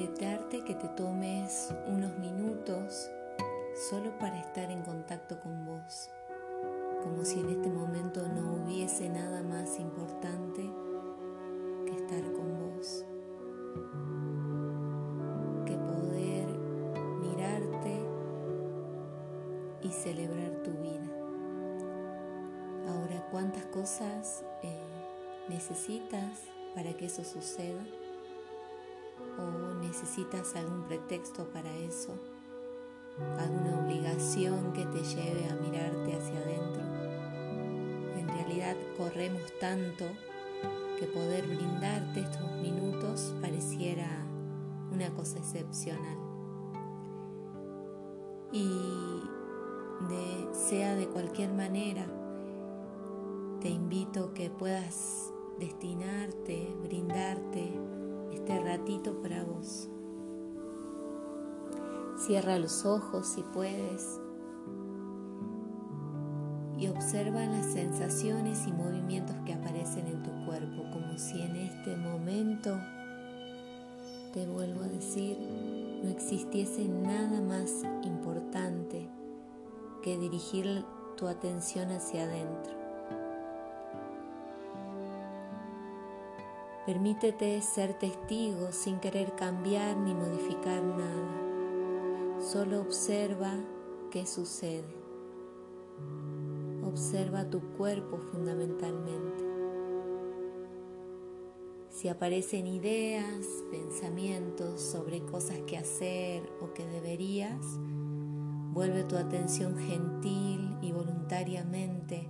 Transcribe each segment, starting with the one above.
invitarte que te tomes unos minutos solo para estar en contacto con vos, como si en este momento no hubiese nada más importante que estar con vos, que poder mirarte y celebrar tu vida. Ahora, ¿cuántas cosas eh, necesitas para que eso suceda? ¿O necesitas algún pretexto para eso? alguna obligación que te lleve a mirarte hacia adentro. En realidad corremos tanto que poder brindarte estos minutos pareciera una cosa excepcional. Y sea de cualquier manera, te invito que puedas destinarte, brindarte este ratito para vos. Cierra los ojos si puedes y observa las sensaciones y movimientos que aparecen en tu cuerpo, como si en este momento, te vuelvo a decir, no existiese nada más importante que dirigir tu atención hacia adentro. Permítete ser testigo sin querer cambiar ni modificar nada. Solo observa qué sucede. Observa tu cuerpo fundamentalmente. Si aparecen ideas, pensamientos sobre cosas que hacer o que deberías, vuelve tu atención gentil y voluntariamente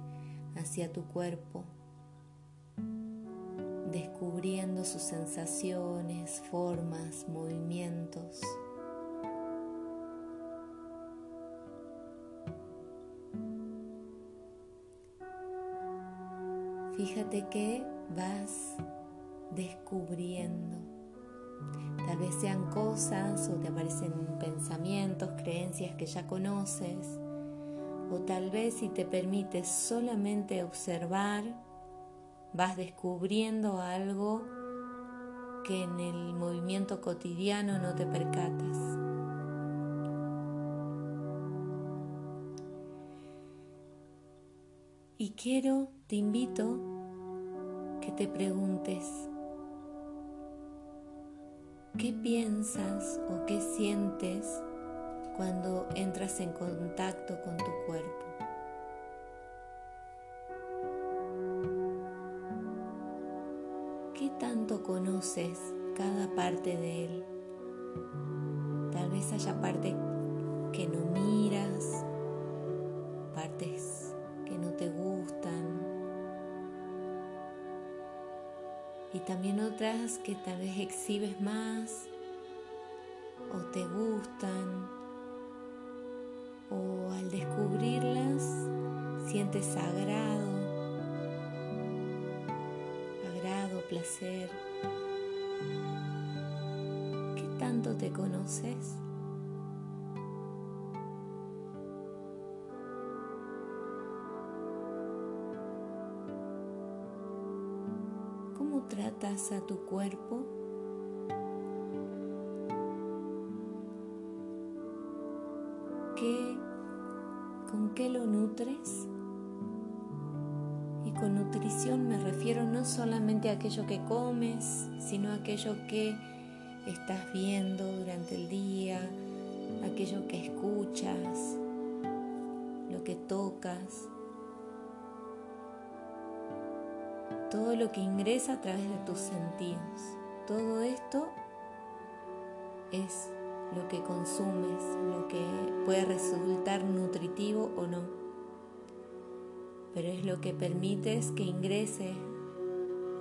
hacia tu cuerpo, descubriendo sus sensaciones, formas, movimientos. Fíjate que vas descubriendo. Tal vez sean cosas o te aparecen pensamientos, creencias que ya conoces. O tal vez si te permites solamente observar, vas descubriendo algo que en el movimiento cotidiano no te percatas. Y quiero, te invito que te preguntes, ¿qué piensas o qué sientes cuando entras en contacto con tu cuerpo? Parte de él? Tal vez haya partes que no miras, partes que no te gustan, y también otras que tal vez exhibes más o te gustan o al descubrirlas sientes agrado, agrado, placer. ¿Qué tanto te conoces? ¿Cómo tratas a tu cuerpo? ¿Qué, ¿Con qué lo nutres? Y con nutrición me refiero no solamente a aquello que comes, sino a aquello que estás viendo durante el día, aquello que escuchas, lo que tocas, todo lo que ingresa a través de tus sentidos. Todo esto es lo que consumes, lo que puede resultar nutritivo o no, pero es lo que permites que ingrese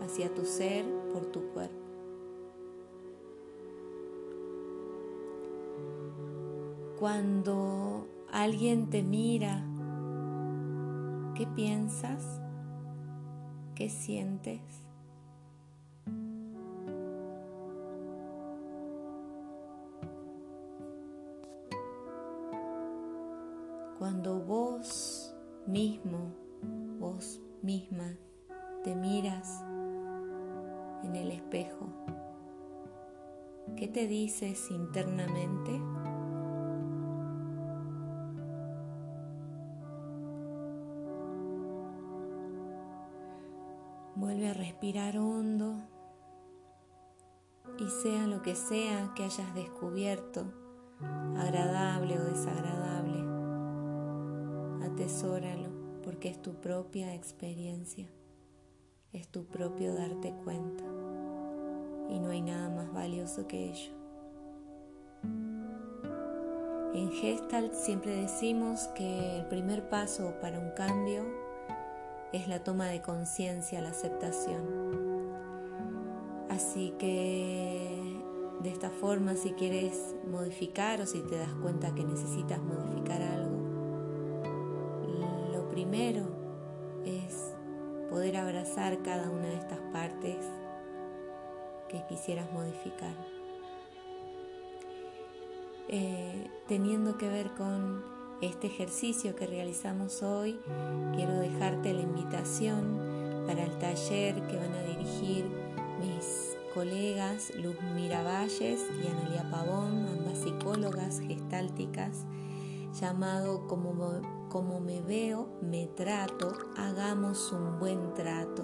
hacia tu ser por tu cuerpo. Cuando alguien te mira, ¿qué piensas? ¿Qué sientes? Cuando vos mismo, vos misma, te miras en el espejo, ¿Qué te dices internamente? Vuelve a respirar hondo. Y sea lo que sea que hayas descubierto, agradable o desagradable, atesóralo porque es tu propia experiencia, es tu propio darte cuenta. Y no hay nada más valioso que ello. En Gestalt siempre decimos que el primer paso para un cambio es la toma de conciencia, la aceptación. Así que de esta forma, si quieres modificar o si te das cuenta que necesitas modificar algo, lo primero es poder abrazar cada una de estas partes que quisieras modificar. Eh, teniendo que ver con este ejercicio que realizamos hoy, quiero dejarte la invitación para el taller que van a dirigir mis colegas Luz Miravalles y Analia Pavón, ambas psicólogas gestálticas, llamado como, como me veo, me trato, hagamos un buen trato.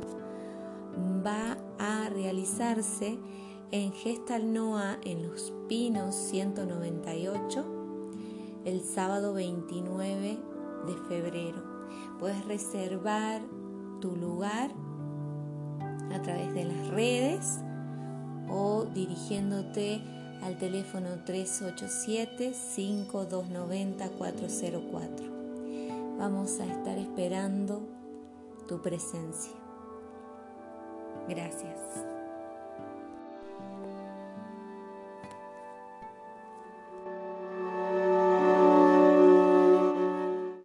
Va a realizarse en Gestal Noa en Los Pinos 198 el sábado 29 de febrero. Puedes reservar tu lugar a través de las redes o dirigiéndote al teléfono 387-5290-404. Vamos a estar esperando tu presencia. Gracias.